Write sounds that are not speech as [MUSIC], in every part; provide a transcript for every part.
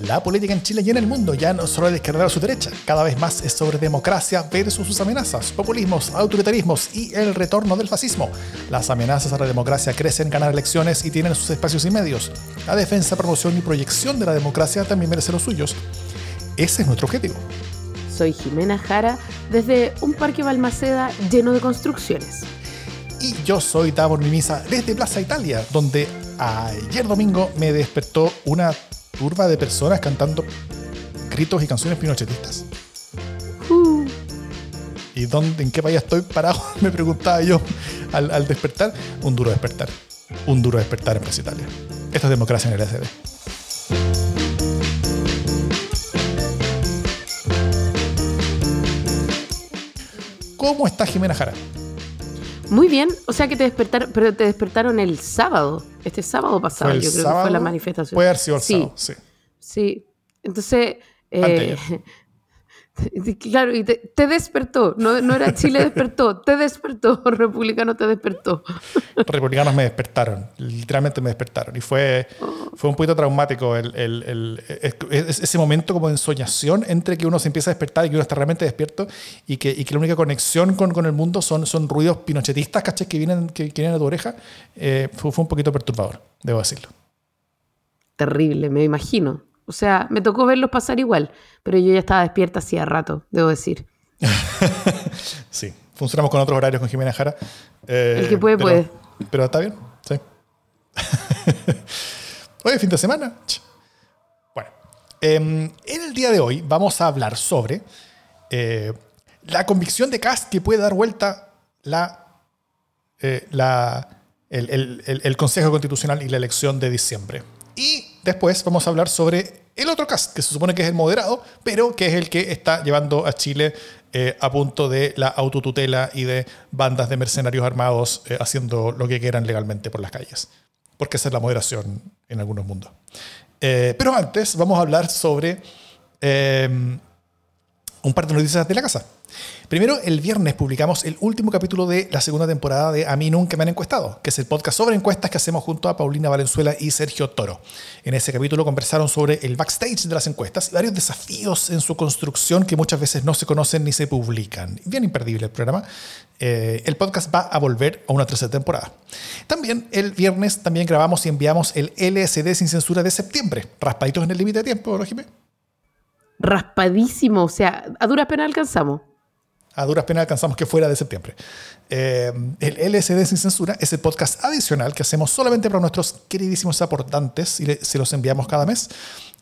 La política en Chile y en el mundo ya no solo de izquierda a su derecha, cada vez más es sobre democracia versus sus amenazas, populismos, autoritarismos y el retorno del fascismo. Las amenazas a la democracia crecen, ganar elecciones y tienen sus espacios y medios. La defensa, promoción y proyección de la democracia también merece los suyos. Ese es nuestro objetivo. Soy Jimena Jara desde un parque Balmaceda lleno de construcciones. Y yo soy Davor Mimisa desde Plaza Italia, donde ayer domingo me despertó una turba de personas cantando gritos y canciones pinochetistas. ¿Y dónde, en qué país estoy parado? [LAUGHS] Me preguntaba yo al, despertar. Un duro despertar. Un duro despertar en Plaza Italia. Es democracia en el SD. ¿Cómo está Jimena Jara? Muy bien, o sea que te despertaron, pero te despertaron el sábado, este sábado pasado, ¿Fue el yo creo que fue la manifestación. Puede haber sido el Sí. sábado, sí. Sí, entonces, eh. Claro, y te, te despertó, no, no era Chile despertó, te despertó, [LAUGHS] republicano te despertó. republicanos me despertaron, literalmente me despertaron. Y fue, fue un poquito traumático el, el- el- es- es- ese momento como de ensoñación entre que uno se empieza a despertar y que uno está realmente despierto y que, y que la única conexión con, con el mundo son, son ruidos pinochetistas, ¿cachai? Que vienen, que, que vienen a tu oreja. Eh, fue, fue un poquito perturbador, debo decirlo. Terrible, me imagino. O sea, me tocó verlos pasar igual, pero yo ya estaba despierta hacía rato, debo decir. [LAUGHS] Sí, funcionamos con otros horarios con Jimena Jara. eh, El que puede, pero- puede. Pero está bien, sí. [LAUGHS] Hoy es fin de semana. Bueno, em, en el día de hoy vamos a hablar sobre eh, la convicción de Cast que puede dar vuelta la, eh, la, el, el- el- el Consejo Constitucional y la elección de diciembre. Y después vamos a hablar sobre el otro Cast, que se supone que es el moderado, pero que es el que está llevando a Chile eh, a punto de la autotutela y de bandas de mercenarios armados eh, haciendo lo que quieran legalmente por las calles. Porque esa es la moderación en algunos mundos. Eh, pero antes vamos a hablar sobre un par de noticias de la casa. Primero, el viernes publicamos el último capítulo de la segunda temporada de A mí nunca me han encuestado, que es el podcast sobre encuestas que hacemos junto a Paulina Valenzuela y Sergio Toro. En ese capítulo conversaron sobre el backstage de las encuestas y varios desafíos en su construcción que muchas veces no se conocen ni se publican. Bien imperdible el programa. Eh, el podcast va a volver a una tercera temporada. También el viernes también grabamos y enviamos el LSD sin censura de septiembre. Raspaditos en el límite de tiempo, ¿no, Jimé? Raspadísimo, o sea, a duras penas alcanzamos. A duras penas alcanzamos que fuera de septiembre. Eh, el LSD sin censura es el podcast adicional que hacemos solamente para nuestros queridísimos aportantes y se los enviamos cada mes.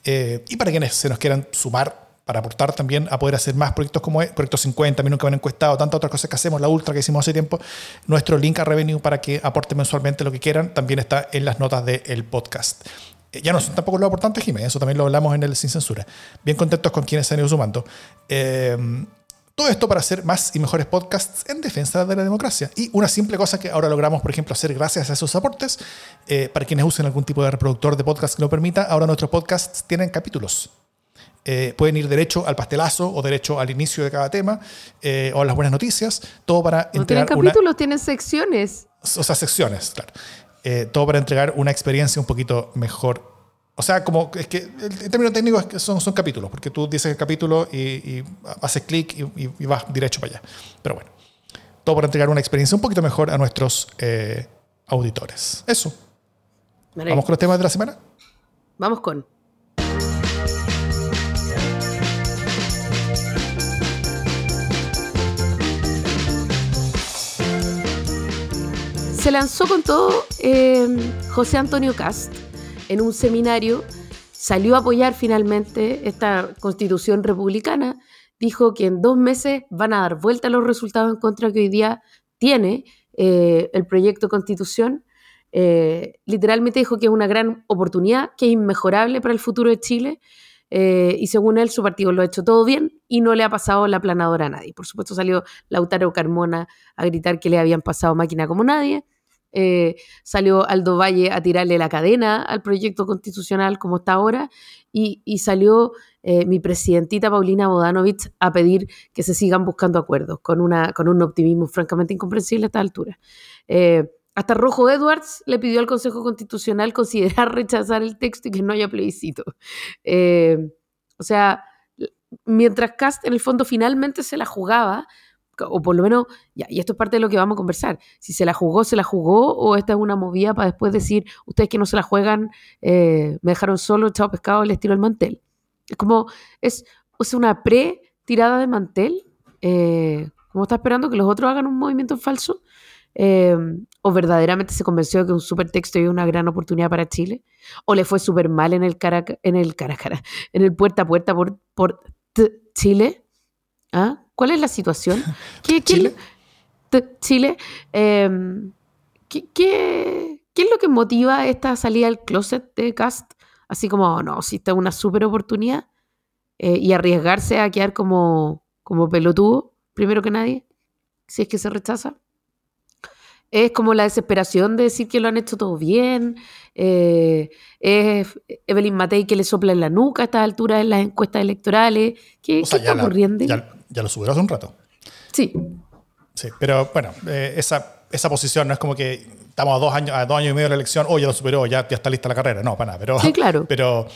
Eh, y para quienes se nos quieran sumar para aportar también a poder hacer más proyectos como es, Proyecto 50, a mí nunca me han encuestado, tantas otras cosas que hacemos, la Ultra que hicimos hace tiempo. Nuestro link a Revenue para que aporten mensualmente lo que quieran también está en las notas del podcast. Eh, Ya no son tampoco los aportantes, Jiménez, eso también lo hablamos en el Sin Censura. Bien contentos con quienes se han ido sumando. Eh, todo esto para hacer más y mejores podcasts en defensa de la democracia. Y una simple cosa que ahora logramos, por ejemplo, hacer gracias a esos aportes, eh, para quienes usen algún tipo de reproductor de podcast que lo permita, ahora nuestros podcasts tienen capítulos. Eh, pueden ir derecho al pastelazo o derecho al inicio de cada tema eh, o a las buenas noticias, todo para No tienen una, capítulos, tienen secciones. o sea, secciones, claro. Eh, todo para entregar una experiencia un poquito mejor. O sea, como es que el, término técnico es que son, son capítulos, porque tú dices el capítulo y, y haces clic y, y- y vas derecho para allá. Pero bueno, todo para entregar una experiencia un poquito mejor a nuestros eh, auditores. Eso. Vale, Vamos con los temas de la semana. Vamos con. Se lanzó con todo eh, José Antonio Cast en un seminario, salió a apoyar finalmente esta constitución republicana, dijo que en dos meses van a dar vuelta los resultados en contra que hoy día tiene eh, el proyecto constitución. Eh, literalmente dijo que es una gran oportunidad, que es inmejorable para el futuro de Chile. y según él, su partido lo ha hecho todo bien y no le ha pasado la planadora a nadie. Por supuesto, salió Lautaro Carmona a gritar que le habían pasado máquina como nadie. Eh, salió Aldo Valle a tirarle la cadena al proyecto constitucional como está ahora. Y, salió eh, mi presidentita Paulina Bodanovich a pedir que se sigan buscando acuerdos con, una, con un optimismo francamente incomprensible a esta altura. Eh, hasta Rojo Edwards le pidió al Consejo Constitucional considerar [LAUGHS] rechazar el texto y que no haya plebiscito. O sea, mientras Cast en el fondo finalmente se la jugaba, o por lo menos, y esto es parte de lo que vamos a conversar, si se la jugó, se la jugó, o esta es una movida para después decir, ustedes que no se la juegan, eh, me dejaron solo, chao pescado, les tiro el mantel. Es como, es, una pre-tirada de mantel, eh, como está esperando que los otros hagan un movimiento falso, eh, o verdaderamente se convenció de que un supertexto es una gran oportunidad para Chile, o le fue súper mal en el cara, en el cara en el puerta a puerta por, por Chile. ¿Ah? ¿Cuál es la situación? [LAUGHS] ¿Qué, ¿Chile? Chile. Em, ¿qué, es lo que motiva esta salida al closet de Cast? Así como, no, si está una súper oportunidad eh, y arriesgarse a quedar como, como pelotudo, primero que nadie, si es que se rechaza. Es como la desesperación de decir que lo han hecho todo bien. Eh, es Evelyn Matei que le sopla en la nuca a esta altura en las encuestas electorales. ¿Qué, está ocurriendo? ya lo superó hace un rato. Sí. Sí, pero bueno, eh, esa, esa posición no es como que estamos a dos años, a dos años y medio de la elección, oh, ya lo superó, ya, ya está lista la carrera. No, para nada. Pero, sí, claro. [LAUGHS] Pero,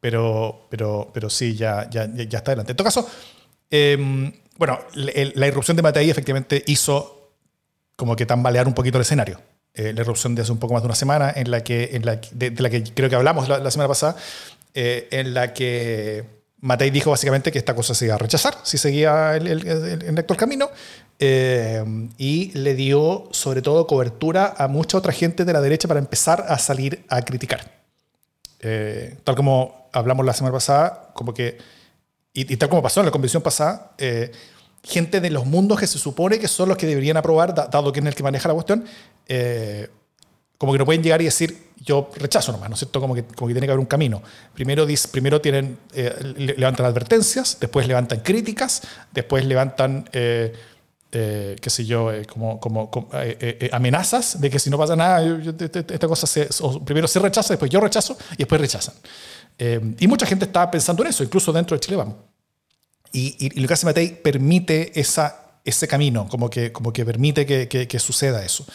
pero, pero, pero sí, ya, ya, ya está adelante. En todo caso, em, bueno, la irrupción de Matei efectivamente hizo como que tambalear un poquito el escenario. Eh, la irrupción de hace un poco más de una semana, en la que, en la, de, la que creo que hablamos la, semana pasada, eh, en la que Matei dijo básicamente que esta cosa se iba a rechazar si seguía el, el, actual camino eh, y le dio sobre todo cobertura a mucha otra gente de la derecha para empezar a salir a criticar. Eh, tal como hablamos la semana pasada, como que, y, tal como pasó en la convención pasada, eh, gente de los mundos que se supone que son los que deberían aprobar, dado que es el que maneja la cuestión, como que no pueden llegar y decir, yo rechazo nomás, ¿no es cierto? Como que, como que tiene que haber un camino. Primero, primero tienen, eh, levantan advertencias, después levantan críticas, después levantan, eh, eh, qué sé yo, como, como, amenazas de que si no pasa nada, esta cosa se, primero se rechaza, después yo rechazo y después rechazan. y mucha gente está pensando en eso, incluso dentro de Chile Vamos. Y, y, lo que hace Matei permite esa, ese camino, como que, como que permite que, que, que suceda eso.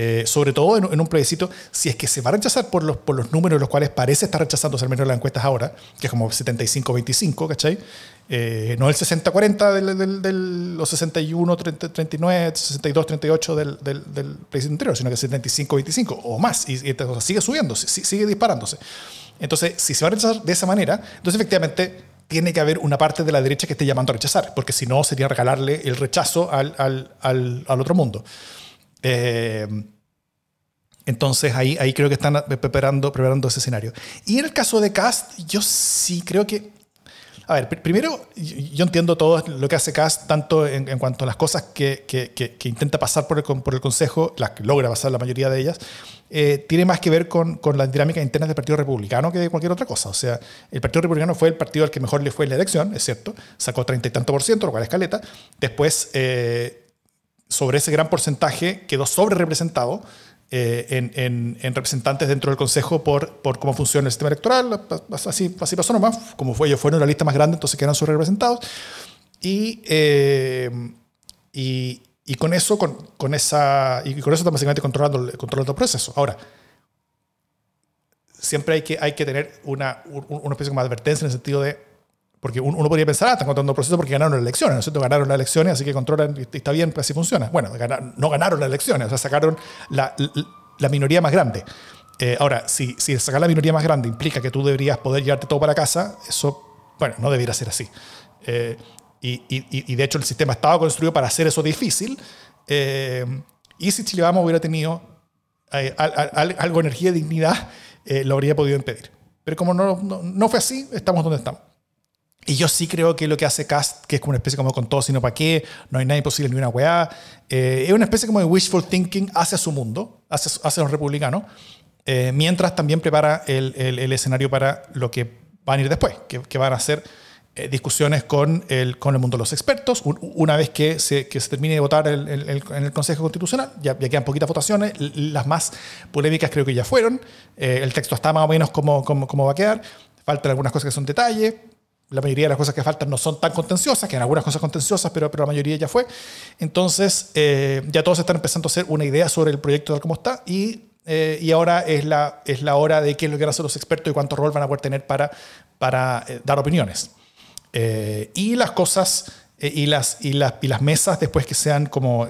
Eh, sobre todo en, un plebiscito, si es que se va a rechazar por los, por los números los cuales parece estar rechazándose al menos en las encuestas ahora, que es como 75-25, ¿cachai? Eh, no el 60-40 del, del, los 61-39, 62-38 del, del, del plebiscito anterior, sino que 75-25 o más, y, y cosa sigue subiendo, sigue disparándose. Entonces, si se va a rechazar de esa manera, entonces efectivamente tiene que haber una parte de la derecha que esté llamando a rechazar, porque si no sería regalarle el rechazo al, al, al otro mundo. Eh, entonces ahí, ahí creo que están preparando, preparando ese escenario. Y en el caso de Cast, yo sí creo que... A ver, primero, yo entiendo todo lo que hace Cast, tanto en, cuanto a las cosas que, que, que, intenta pasar por el, por el Consejo, las que logra pasar la mayoría de ellas, eh, tiene más que ver con, con las dinámicas internas del Partido Republicano que de cualquier otra cosa. O sea, el Partido Republicano fue el partido al que mejor le fue en la elección, es cierto, sacó treinta y tanto por ciento, lo cual es caleta. Después... Eh, sobre ese gran porcentaje quedó sobre representado eh, en, en, representantes dentro del Consejo por, por cómo funciona el sistema electoral. Así, así pasó nomás, como fue, ellos fueron la lista más grande, entonces quedan sobre representados. Y, eh, y, y, con eso, con, con, esa, y con eso están básicamente controlando, controlando el proceso. Ahora, siempre hay que, hay que tener una, una especie de advertencia en el sentido de porque uno podría pensar, ah, están controlando el proceso porque ganaron las elecciones, ¿no es cierto? Ganaron las elecciones, así que controlan y está bien, pues así funciona. Bueno, no ganaron las elecciones, o sea, sacaron la, la minoría más grande. Eh, ahora, si, si sacar la minoría más grande implica que tú deberías poder llevarte todo para casa, eso, bueno, no debiera ser así. Eh, y, y, y, de hecho el sistema estaba construido para hacer eso difícil. Eh, y si Chile Vamos hubiera tenido algo de energía y dignidad, lo habría podido impedir. Pero como no, no, no fue así, estamos donde estamos. Y yo sí creo que lo que hace Cast, que es como una especie como con todo, sino para qué, no hay nada imposible ni una weá, eh, es una especie como de wishful thinking hacia su mundo, hacia, hacia los republicanos, eh, mientras también prepara el, el, escenario para lo que van a ir después, que, que van a ser eh, discusiones con el, con el mundo de los expertos, una vez que se, que se termine de votar el, en el Consejo Constitucional, ya, ya, quedan poquitas votaciones, las más polémicas creo que ya fueron, el texto está más o menos como, como, como va a quedar, faltan algunas cosas que son detalles, la mayoría de las cosas que faltan no son tan contenciosas, que hay algunas cosas contenciosas, pero, pero la mayoría ya fue. Entonces, eh, ya todos están empezando a hacer una idea sobre el proyecto tal como está y, eh, y ahora es la, es la hora de qué es lo que van a hacer los expertos y cuánto rol van a poder tener para, para eh, dar opiniones. y las cosas y, las, y, las, y las mesas después que sean como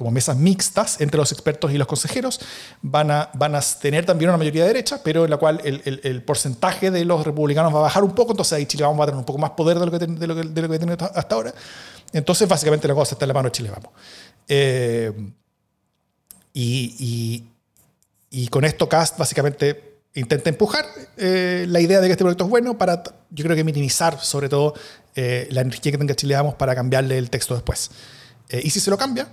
como mesas mixtas entre los expertos y los consejeros, van a, van a tener también una mayoría derecha, pero en la cual el, el, porcentaje de los republicanos va a bajar un poco, entonces ahí Chile vamos a tener un poco más poder de lo que, de lo que, de lo que tiene hasta ahora. Entonces, básicamente la cosa está en la mano de Chile Vamos. Eh, y, y, y, con esto Cast básicamente intenta empujar eh, la idea de que este proyecto es bueno para, yo creo que minimizar sobre todo eh, la energía que tenga Chile Vamos para cambiarle el texto después. y si se lo cambia,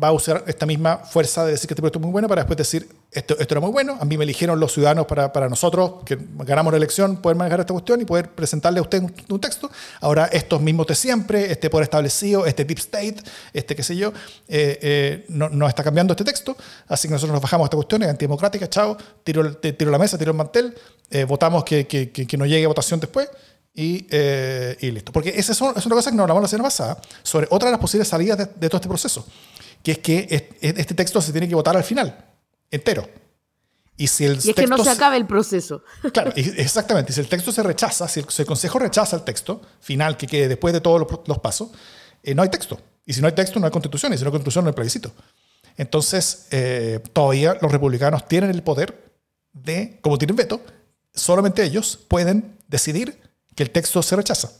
va a usar esta misma fuerza de decir que este proyecto es muy bueno para después decir, esto, esto era muy bueno, a mí me eligieron los ciudadanos para, para nosotros, que ganamos la elección, poder manejar esta cuestión y poder presentarle a usted un, texto. Ahora, estos mismos de siempre, este poder establecido, este deep state, este qué sé yo, eh, eh, no, no, está cambiando este texto, así que nosotros nos bajamos esta cuestión, es antidemocrática, chao, tiro, tiro la mesa, tiro el mantel, eh, votamos que, que, que, no llegue a votación después. Y, y, listo. Porque esa es una cosa que nos hablamos la semana pasada sobre otra de las posibles salidas de, de todo este proceso que es que este texto se tiene que votar al final, entero. Y, si el es que no se acabe el proceso. [LAUGHS] Claro, [LAUGHS] exactamente. Si el texto se rechaza, si el, Consejo rechaza el texto final, que quede después de todos los, pasos, eh, no hay texto. Y si no hay texto, no hay constitución. Y si no hay constitución, no hay plebiscito. Entonces, eh, todavía los republicanos tienen el poder de, como tienen veto, solamente ellos pueden decidir que el texto se rechaza.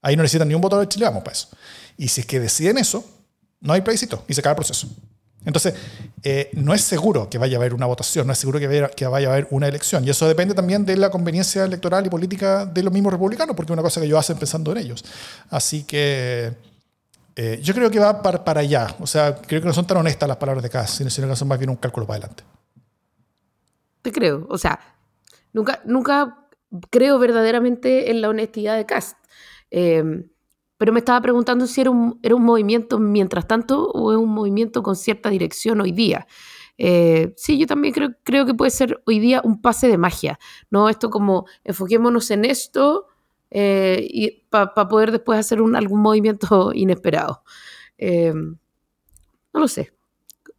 Ahí no necesitan ni un voto de Chile, vamos para eso. Y si es que deciden eso, no hay plebiscito y se acaba el proceso. Entonces, eh, no es seguro que vaya a haber una votación, no es seguro que vaya, a haber una elección. Y eso depende también de la conveniencia electoral y política de los mismos republicanos, porque es una cosa que ellos hacen pensando en ellos. Así que eh, yo creo que va para, para, allá. O sea, creo que no son tan honestas las palabras de Cass, sino que son más bien un cálculo para adelante. Te creo. O sea, nunca, nunca creo verdaderamente en la honestidad de Cass. Eh, pero me estaba preguntando si era un, era un movimiento mientras tanto o es un movimiento con cierta dirección hoy día. Eh, sí, yo también creo, creo que puede ser hoy día un pase de magia, ¿no? Esto como enfoquémonos en esto eh, y para poder después hacer un, algún movimiento [LAUGHS] inesperado. Eh, no lo sé.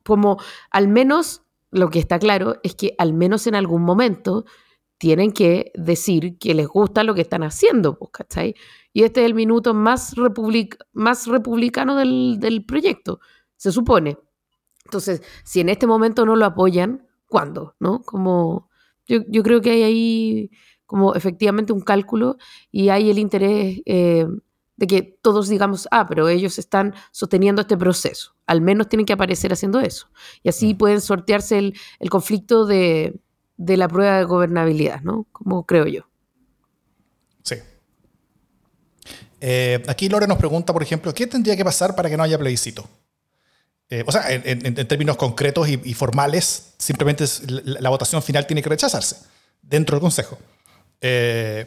Como al menos lo que está claro es que al menos en algún momento tienen que decir que les gusta lo que están haciendo, pues, ¿cachai? Y este es el minuto más, más republicano del, proyecto, se supone. Entonces, si en este momento no lo apoyan, ¿cuándo? ¿No? Como, yo, creo que hay ahí como efectivamente un cálculo y hay el interés eh, de que todos digamos, ah, pero ellos están sosteniendo este proceso. Al menos tienen que aparecer haciendo eso. Y así mm. pueden sortearse el, el conflicto de, de la prueba de gobernabilidad, ¿no? Como creo yo. Sí. Eh, aquí Lore nos pregunta, por ejemplo, ¿qué tendría que pasar para que no haya plebiscito? Eh, o sea, en, términos concretos y, formales, simplemente la, votación final tiene que rechazarse dentro del Consejo. Eh,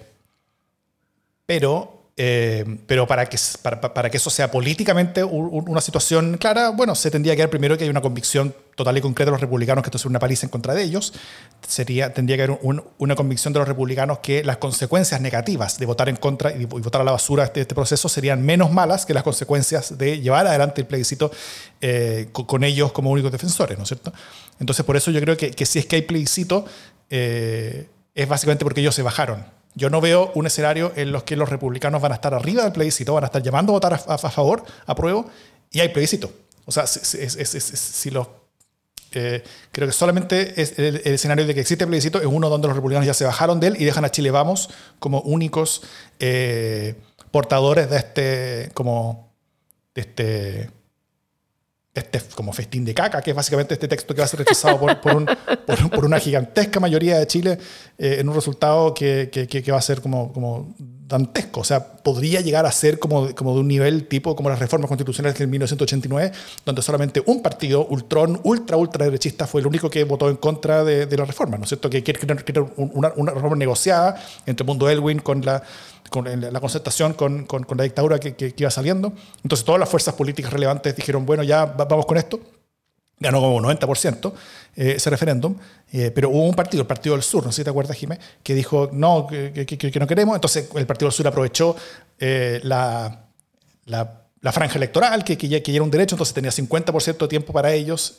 pero eh, pero para que, para, que eso sea políticamente una situación clara, bueno, se tendría que dar primero que hay una convicción total y concreta de los republicanos que esto es una paliza en contra de ellos. Sería, tendría que haber una convicción de los republicanos que las consecuencias negativas de votar en contra y, votar a la basura este, este, proceso serían menos malas que las consecuencias de llevar adelante el plebiscito eh, con, ellos como únicos defensores, ¿no es cierto? Entonces, por eso yo creo que, que si es que hay plebiscito, eh, es básicamente porque ellos se bajaron yo no veo un escenario en los que los republicanos van a estar arriba del plebiscito, van a estar llamando a votar a, favor, a prueba, y hay plebiscito. O sea, si, los eh, creo que solamente el, escenario de que existe plebiscito es uno donde los republicanos ya se bajaron de él y dejan a Chile Vamos como únicos eh, portadores de este, como, de este este como festín de caca, que es básicamente este texto que va a ser rechazado por, por, una gigantesca mayoría de Chile eh, en un resultado que, que, va a ser como, como dantesco. O sea, podría llegar a ser como, como de un nivel tipo como las reformas constitucionales en 1989, donde solamente un partido, Ultron, ultra, ultra derechista, fue el único que votó en contra de, de la reforma, ¿no es cierto? Que quiere una, una reforma negociada entre el mundo Elwin con la con la concertación con, la dictadura que, que, iba saliendo. Entonces todas las fuerzas políticas relevantes dijeron, bueno, ya vamos con esto. ganó como 90% eh, ese referéndum, eh, pero hubo un partido, el Partido del Sur, no sé si te acuerdas, Jiménez, que dijo no, que, no queremos, entonces el Partido del Sur aprovechó eh, la, franja electoral, que, ya, era un derecho, entonces tenía 50% de tiempo para ellos,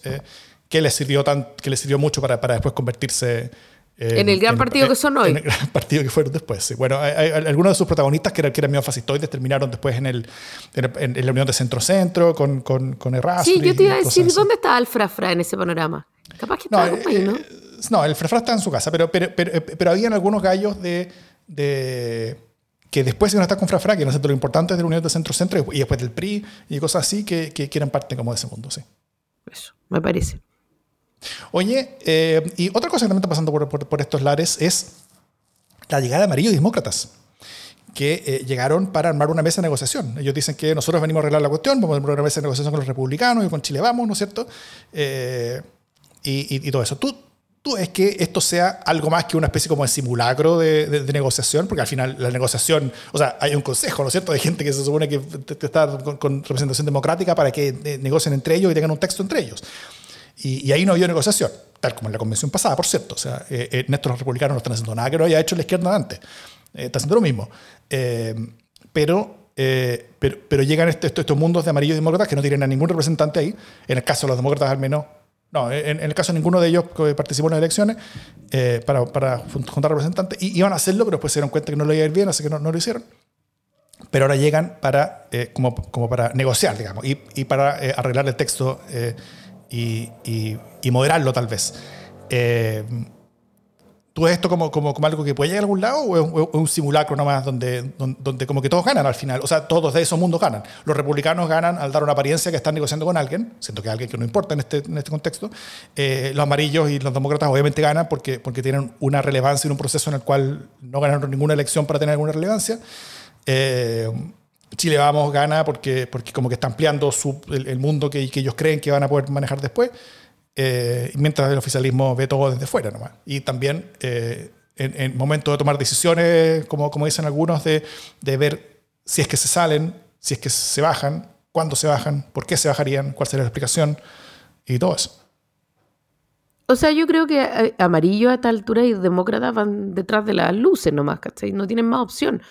que les sirvió, que les sirvió mucho para, para después convertirse en el gran partido que son hoy. En el gran [LAUGHS] partido que fueron después. Bueno, hay, algunos de sus protagonistas que eran, que eran medio fascistoides terminaron después en, el, en, la unión de centro-centro con, con, con Erasmus. Sí, yo te iba a decir, ¿dónde está el Frafra en ese panorama? Capaz que está no, ahí, ¿no? Eh, no, el Frafra está en su casa, pero, pero, pero, pero habían algunos gallos de, de que después a estar con Frafra, que no sé lo importante de la unión de centro-centro y después del PRI y cosas así, que, que, que eran parte como de ese mundo, sí. Eso, me parece. Oye, eh, y otra cosa que también está pasando por, estos lares es la llegada de amarillos demócratas que eh, llegaron para armar una mesa de negociación. Ellos dicen que nosotros venimos a arreglar la cuestión, vamos a armar una mesa de negociación con los republicanos y con Chile vamos, ¿no es cierto? Eh, y, todo eso. ¿Tú, ¿Tú es que esto sea algo más que una especie como de simulacro de, negociación? Porque al final la negociación, o sea, hay un consejo, ¿no es cierto?, de gente que se supone que está con, con representación democrática para que negocien entre ellos y tengan un texto entre ellos. Y, ahí no había negociación, tal como en la convención pasada, por cierto. O sea, eh, eh los republicanos no están haciendo nada que no haya hecho la izquierda antes. Eh, está haciendo lo mismo. Eh, pero, pero, pero, llegan este, estos, estos mundos de amarillos demócratas que no tienen a ningún representante ahí. En el caso de los demócratas, al menos. No, en, el caso de ninguno de ellos que participó en las elecciones para, para, juntar representantes. Y iban a hacerlo, pero después se dieron cuenta que no lo iba a ir bien, así que no, no lo hicieron pero ahora llegan para, como, como, para negociar, digamos, y, y para arreglar el texto y, moderarlo tal vez. Eh, ¿Tú ves esto como, como, como, algo que puede llegar a algún lado o es, un simulacro nomás donde, donde, como que todos ganan al final? O sea, todos de esos mundos ganan. Los republicanos ganan al dar una apariencia que están negociando con alguien, siento que alguien que no importa en este, en este contexto. Eh, los amarillos y los demócratas obviamente ganan porque, porque tienen una relevancia en un proceso en el cual no ganaron ninguna elección para tener alguna relevancia. Eh, Chile Vamos gana porque, porque como que está ampliando el, mundo que, que, ellos creen que van a poder manejar después, eh, mientras el oficialismo ve todo desde fuera nomás. Y también eh, en, en momento de tomar decisiones, como, como dicen algunos, de, de, ver si es que se salen, si es que se bajan, cuándo se bajan, por qué se bajarían, cuál sería la explicación y todo eso. O sea, yo creo que eh, amarillo a esta altura y demócratas van detrás de las luces nomás, ¿cachai? No tienen más opción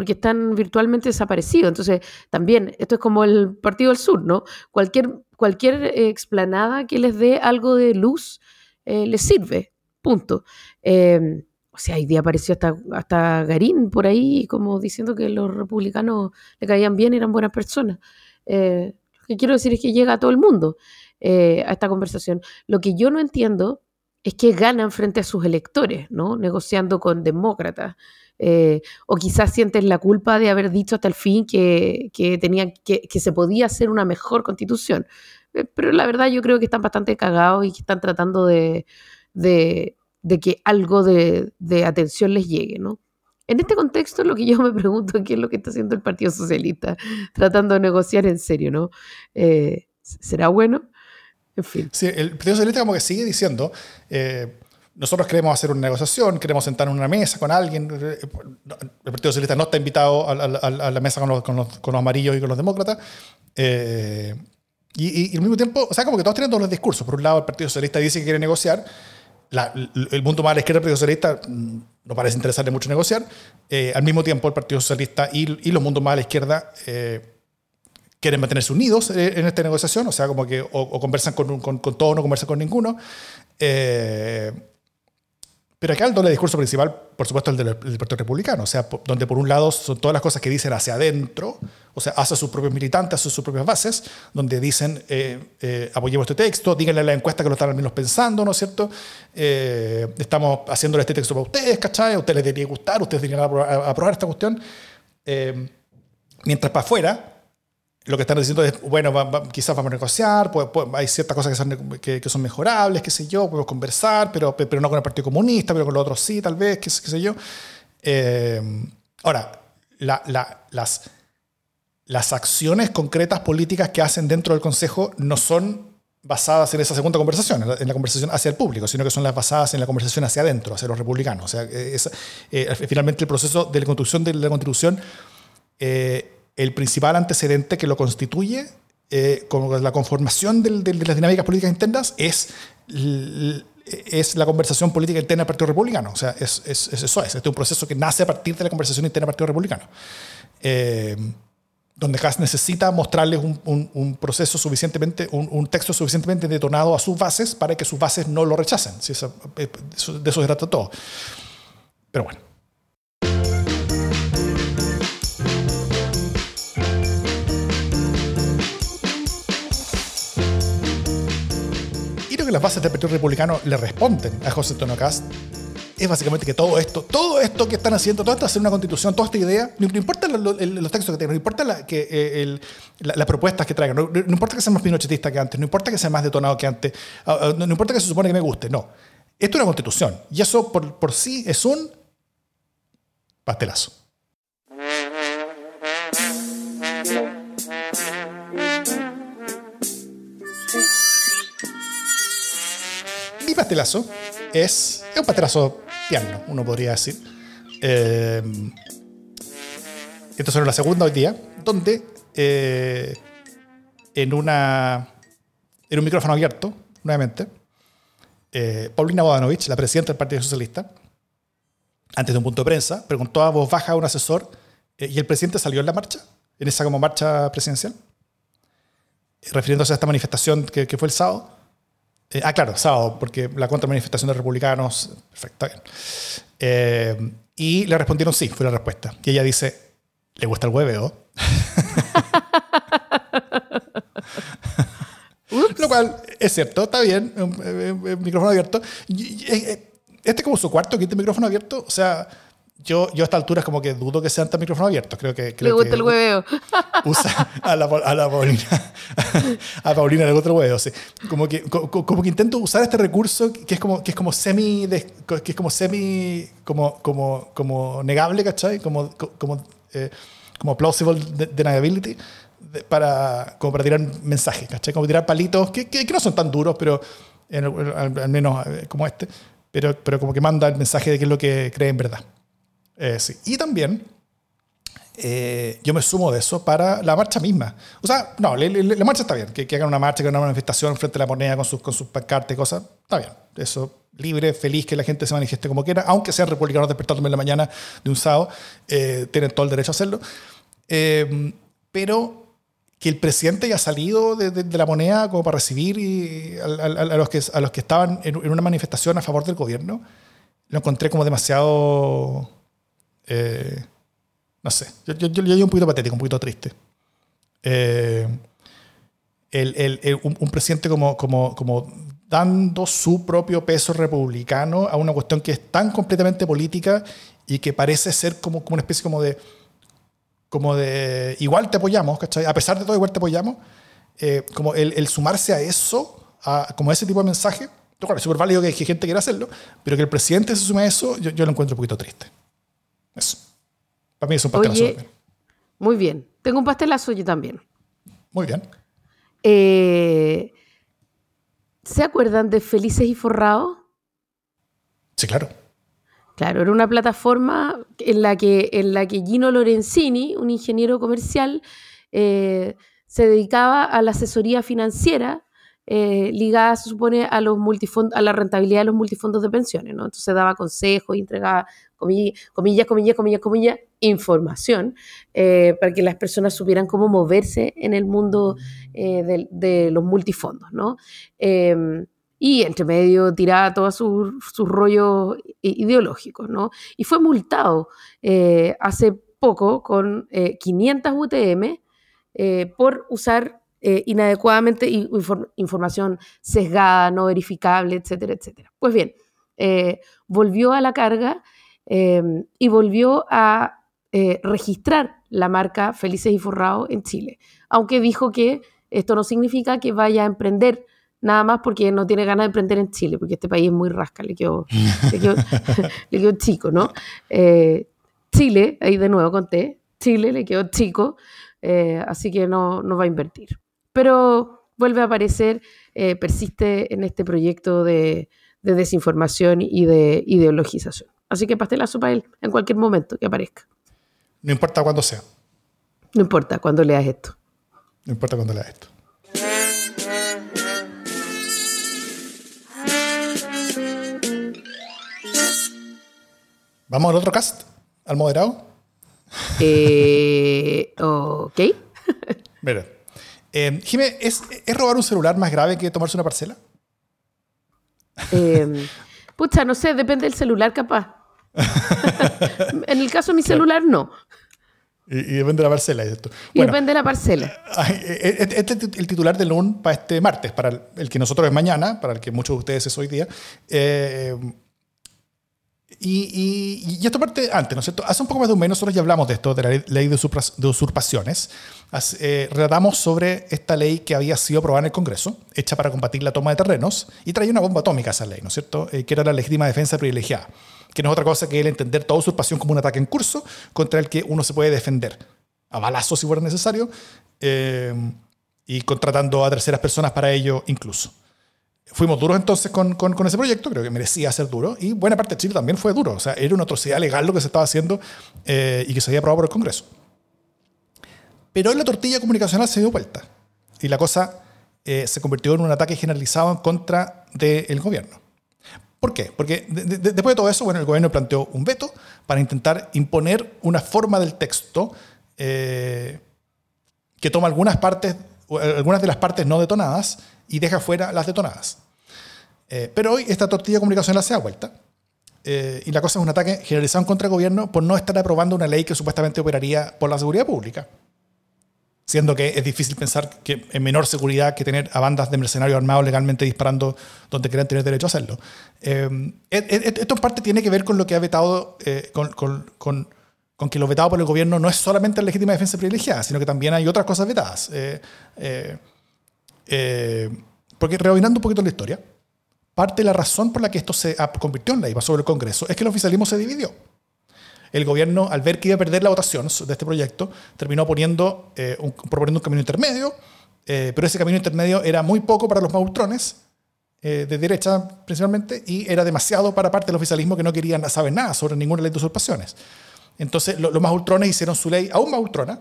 porque están virtualmente desaparecidos. Entonces, también, esto es como el Partido del Sur, ¿no? Cualquier, cualquier eh, explanada que les dé algo de luz eh, les sirve, punto. Em, o sea, hoy día apareció hasta, hasta Garín por ahí, como diciendo que los republicanos le caían bien, eran buenas personas. Eh, lo que quiero decir es que llega a todo el mundo a esta conversación. Lo que yo no entiendo es que ganan frente a sus electores, ¿no? Negociando con demócratas. Eh, o quizás sienten la culpa de haber dicho hasta el fin que, que, que, se podía hacer una mejor constitución. Eh, pero la verdad yo creo que están bastante cagados y que están tratando de, de, que algo de, atención les llegue, ¿no? En este contexto, lo que yo me pregunto es qué es lo que está haciendo el Partido Socialista, tratando de negociar en serio, ¿no? Eh, ¿Será bueno? En fin. Sí, el Partido Socialista como que sigue diciendo, nosotros queremos hacer una negociación, queremos sentar en una mesa con alguien. El Partido Socialista no está invitado a, la mesa con los, con, los, con los, amarillos y con los demócratas. Eh, y, al mismo tiempo, o sea, como que todos tienen todos los discursos. Por un lado, el Partido Socialista dice que quiere negociar. el mundo más a la izquierda del Partido Socialista mm, no parece interesarle mucho negociar. Eh, al mismo tiempo, el Partido Socialista y, y los mundos más a la izquierda eh, quieren mantenerse unidos en esta negociación. O sea, como que o, conversan con, con, con todos o no conversan con ninguno. Eh, pero acá el doble discurso principal, por supuesto, el del, Partido Republicano, o sea, donde por un lado son todas las cosas que dicen hacia adentro, o sea, hacia sus propios militantes, hacia sus propias bases, donde dicen, eh, eh, apoyemos este texto, díganle a la encuesta que lo están al menos pensando, ¿no es cierto? Eh, estamos haciéndole este texto para ustedes, ¿cachai? A ustedes les debería gustar, ustedes deberían aprobar esta cuestión. mientras para afuera, lo que están diciendo es, bueno, quizás vamos a negociar, hay ciertas cosas que son, que, son, mejorables, qué sé yo, podemos conversar, pero, pero no con el Partido Comunista, pero con los otros sí, tal vez, qué, sé yo. Eh, ahora, las, las acciones concretas políticas que hacen dentro del Consejo no son basadas en esa segunda conversación, en la, conversación hacia el público, sino que son las basadas en la conversación hacia adentro, hacia los republicanos. O sea, es, eh, finalmente el proceso de la construcción de la Constitución... Eh, el principal antecedente que lo constituye eh, la conformación del- del- de las dinámicas políticas internas es, es la conversación política interna del Partido Republicano. O sea, es, es- es eso, es, este es un proceso que nace a partir de la conversación interna del Partido Republicano. Eh, donde Kass necesita mostrarles un, un- un proceso suficientemente, un, un texto suficientemente detonado a sus bases para que sus bases no lo rechacen. Si eso- eh, de eso se trata todo. Pero bueno. Que las bases del Partido Republicano le responden a José Antonio Cast es básicamente que todo esto, todo esto que están haciendo, todo esto hacer una constitución, toda esta idea, no, no importa los textos que tengan, no importa eh, las propuestas que traigan, no, importa que sea más pinochetista que antes, no importa que sea más detonado que antes, ah, ah, no, importa que se supone que me guste, no. Esto es una constitución y eso por sí es un pastelazo. Pastelazo es, es un pastelazo tierno, uno podría decir. Eh, esto es la segunda hoy día, donde eh, en, una, en un micrófono abierto, nuevamente, eh, Paulina Bodanovich, la presidenta del Partido Socialista, antes de un punto de prensa, preguntó a voz baja a un asesor eh, y el presidente salió en la marcha, en esa como marcha presidencial, refiriéndose a esta manifestación que, que fue el sábado. Eh, ah, claro, sábado, porque la contramanifestación de republicanos. Perfecto, está bien. Eh, y le respondieron sí, fue la respuesta. Y ella dice: ¿Le gusta el hueveo? Lo cual es cierto, está bien, micrófono abierto. Eh, Este es como su cuarto, quinto micrófono abierto. O sea, yo, yo a esta altura es como que dudo que sean tan micrófonos abiertos. Creo que. Le Creo gusta que el hueveo. [LAUGHS] usa a la, a la Paulina. [LAUGHS] A Paulina le gusta el huevo, sí. Como que, co- co- como que intento usar este recurso que es como, que es como semi. que es como semi. como, como, como negable, ¿cachai? Como, co- como, eh, como plausible de- deniability. de- para, como para tirar mensajes, ¿cachai? Como tirar palitos que, que, que no son tan duros, pero en al, al menos eh, como este, pero, pero como que manda el mensaje de qué es lo que cree en verdad. Eh, sí. Y también eh, yo me sumo de eso para la marcha misma. O sea, no, le- le- la marcha está bien, que, que hagan una marcha, que hagan una manifestación frente a la moneda con sus, con sus pancartas y cosas, está bien. Eso, libre, feliz, que la gente se manifieste como quiera, aunque sean republicanos despertándome en la mañana de un sábado, eh, tienen todo el derecho a hacerlo. Eh, pero que el presidente haya salido de, de- de la moneda como para recibir y a, a- a los, que, a los que estaban en, en una manifestación a favor del gobierno, lo encontré como demasiado... eh, no sé, yo, yo, yo, yo un poquito patético, un poquito triste. Eh, el, el- un, presidente como, como, como dando su propio peso republicano a una cuestión que es tan completamente política y que parece ser como, como una especie como de, como de, igual te apoyamos, ¿cachai? A pesar de todo, igual te apoyamos. Eh, como el, el sumarse a eso, a, como ese tipo de mensaje, claro, es súper válido que, que gente quiera hacerlo, pero que el presidente se sume a eso, yo, yo lo encuentro un poquito triste. Eso. Para mí es un pastelazo. Oye, muy bien. Tengo un pastelazo yo también. Muy bien. Eh, ¿Se acuerdan de Felices y Forrados? Sí, claro. Claro, era una plataforma en la que, en la que Gino Lorenzini, un ingeniero comercial, eh, se dedicaba a la asesoría financiera eh, ligada, se supone, a, los a la rentabilidad de los multifondos de pensiones. ¿no? Entonces daba consejos y entregaba, comi- comillas, comillas, comillas, comillas, información eh, para que las personas supieran cómo moverse en el mundo eh, de, los multifondos. ¿no? Em, y entre medio tiraba todos sus, sus rollos ideológicos, ¿no? Y fue multado eh, hace poco con eh, 500 UTM por usar eh, inadecuadamente i- infor- información sesgada, no verificable, etcétera, etcétera. Pues bien, eh, volvió a la carga eh, y volvió a eh, registrar la marca Felices y Forrados en Chile, aunque dijo que esto no significa que vaya a emprender nada más porque no tiene ganas de emprender en Chile, porque este país es muy rasca, le quedó, le quedó, [LAUGHS] [LAUGHS] le quedó chico, ¿no? Chile, ahí de nuevo conté, Chile le quedó chico, eh, así que no, no va a invertir pero vuelve a aparecer, eh, persiste en este proyecto de, de desinformación y de ideologización. Así que pastelazo para él en cualquier momento que aparezca. No importa cuándo sea. No importa cuándo leas esto. No importa cuándo leas esto. ¿Vamos al otro cast? ¿Al moderado? Eh, ok. Mira. Eh, Jimé, ¿es, ¿es robar un celular más grave que tomarse una parcela? Eh, [LAUGHS] pucha, no sé, depende del celular, capaz. [LAUGHS] en el caso de mi celular, no. Y, y depende de la parcela. Y, esto. Y Bueno, depende de la parcela. ay, eh, Este este es el titular del LUN para este martes, para el, el que nosotros es mañana, para el que muchos de ustedes es hoy día. Eh, y, y- y esto parte antes, ¿no es cierto? Hace un poco más de un mes nosotros ya hablamos de esto, de la ley- de, de usurpaciones. Hace- eh, relatamos sobre esta ley que había sido aprobada en el Congreso, hecha para combatir la toma de terrenos, y traía una bomba atómica a esa ley, ¿no es cierto? Eh, que era la legítima defensa privilegiada, que no es otra cosa que el entender toda usurpación como un ataque en curso contra el que uno se puede defender, a balazos si fuera necesario, eh, y contratando a terceras personas para ello incluso. Fuimos duros entonces con, con- con ese proyecto, creo que merecía ser duro, y buena parte de Chile también fue duro, o sea, era una atrocidad legal lo que se estaba haciendo eh, y que se había aprobado por el Congreso. Pero hoy la tortilla comunicacional se dio vuelta y la cosa eh, se convirtió en un ataque generalizado en contra del gobierno. ¿Por qué? Porque de- de- de- después de todo eso, bueno, el gobierno planteó un veto para intentar imponer una forma del texto eh, que toma algunas partes, eh, algunas de las partes no detonadas y deja fuera las detonadas. Eh, pero hoy esta tortilla comunicacional se da vuelta. eh, y la cosa es un ataque generalizado en contra del gobierno por no estar aprobando una ley que supuestamente operaría por la seguridad pública. Siendo que es difícil pensar que en menor seguridad que tener a bandas de mercenarios armados legalmente disparando donde quieran tener derecho a hacerlo. Eh, et- et- esto en parte tiene que ver con lo que ha vetado, eh, con, con- con- con que lo vetado por el gobierno no es solamente la legítima defensa privilegiada, sino que también hay otras cosas vetadas. Eh, porque rebobinando un poquito la historia, parte de la razón por la que esto se convirtió en ley, pasó por el Congreso, es que el oficialismo se dividió. El gobierno, al ver que iba a perder la votación de este proyecto, terminó poniendo, eh, un- proponiendo un camino intermedio, eh, pero ese camino intermedio era muy poco para los mautrones, eh, de derecha principalmente, y era demasiado para parte del oficialismo que no querían saber nada sobre ninguna ley de usurpaciones. Entonces, lo- los más ultrones hicieron su ley aún más ultrona,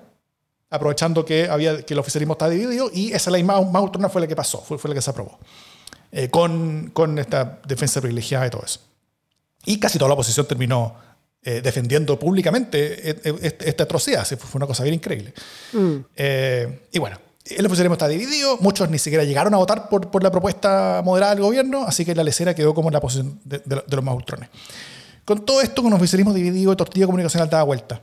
aprovechando que, había, que el oficialismo estaba dividido, y esa ley más, más ultrona fue la que pasó, fue, fue la que se aprobó, eh, con, con esta defensa privilegiada y todo eso. Y casi toda la oposición terminó eh, defendiendo públicamente eh, eh, esta atrocidad, fue una cosa bien increíble. Mm. Eh, y bueno, el oficialismo está dividido, muchos ni siquiera llegaron a votar por, por la propuesta moderada del gobierno, así que la lecera quedó como en la posición de, de- de los más ultrones. Con todo esto, con el oficialismo dividido, tortilla comunicacional da vuelta.